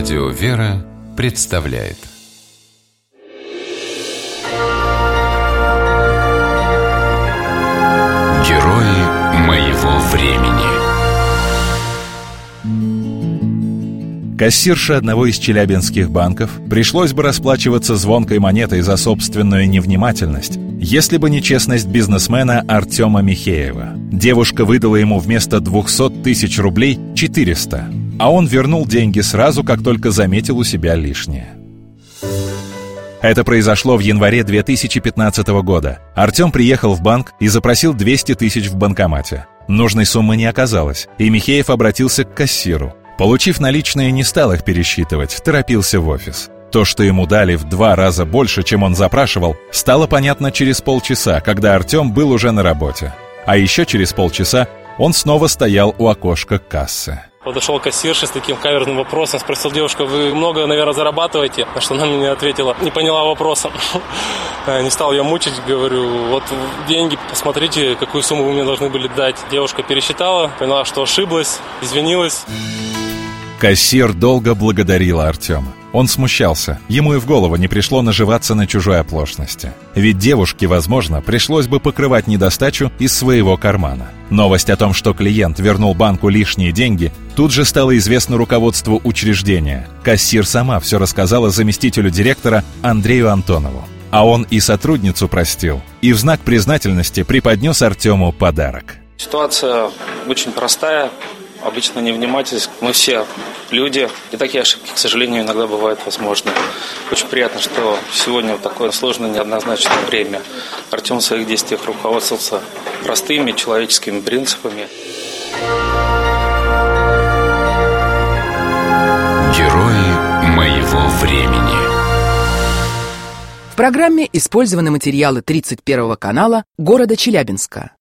Радио «Вера» представляет. Герои моего времени. Кассирше одного из челябинских банков пришлось бы расплачиваться звонкой монетой за собственную невнимательность, если бы не честность бизнесмена Артема Михеева. Девушка выдала ему вместо 200 тысяч рублей 400, а он вернул деньги сразу, как только заметил у себя лишнее. Это произошло в январе 2015 года. Артем приехал в банк и запросил 200 тысяч в банкомате. Нужной суммы не оказалось, и Михеев обратился к кассиру. Получив наличные, не стал их пересчитывать, торопился в офис. То, что ему дали в два раза больше, чем он запрашивал, стало понятно через полчаса, когда Артем был уже на работе. А еще через полчаса он снова стоял у окошка кассы. Подошел кассирша с таким каверным вопросом, спросил девушка, вы много, наверное, зарабатываете? На что она мне ответила, не поняла вопроса. Не стал ее мучить, говорю, вот деньги, посмотрите, какую сумму вы мне должны были дать. Девушка пересчитала, поняла, что ошиблась, извинилась. Кассир долго благодарила Артема. Он смущался. Ему и в голову не пришло наживаться на чужой оплошности. Ведь девушке, возможно, пришлось бы покрывать недостачу из своего кармана. Новость о том, что клиент вернул банку лишние деньги, тут же стала известна руководству учреждения. Кассир сама все рассказала заместителю директора Андрею Антонову. А он и сотрудницу простил, и в знак признательности преподнес Артему подарок. Ситуация очень простая обычно невнимательность. Мы все люди, и такие ошибки, к сожалению, иногда бывают возможны. Очень приятно, что сегодня в такое сложное, неоднозначное время Артем в своих действиях руководствовался простыми человеческими принципами. Герои моего времени В программе использованы материалы 31 канала города Челябинска.